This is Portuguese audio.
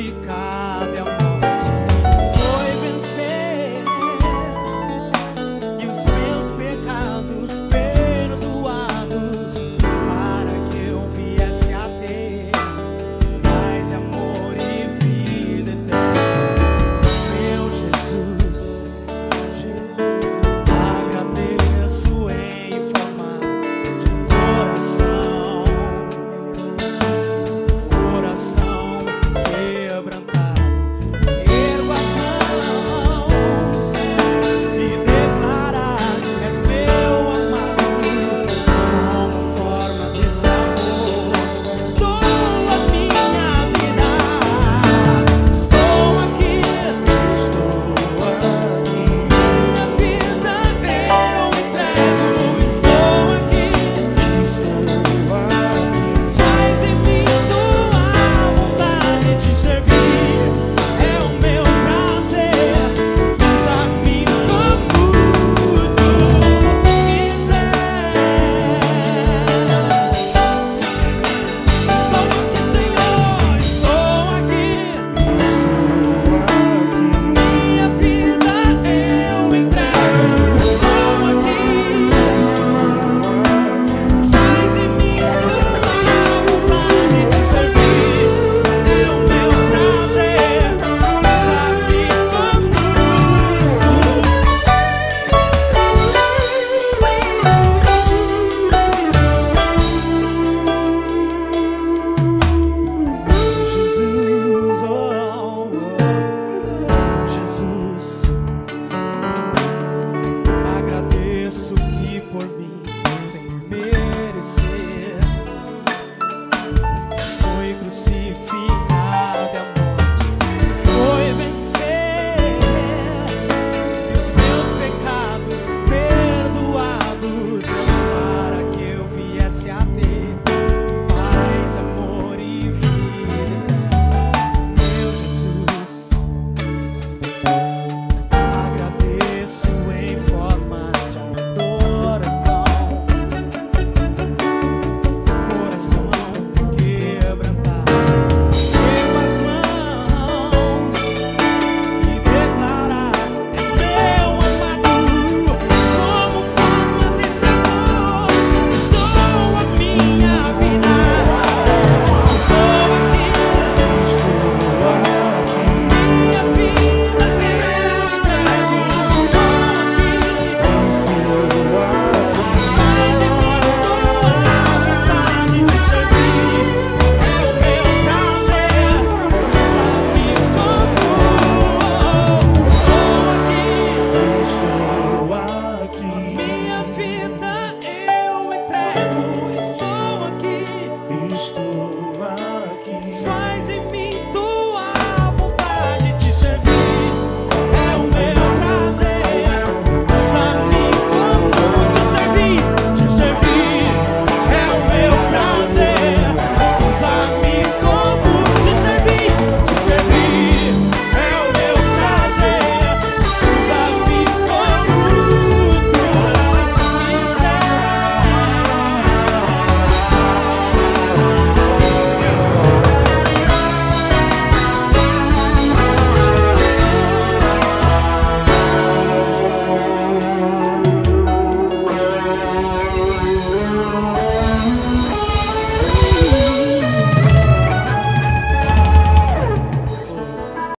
ficar.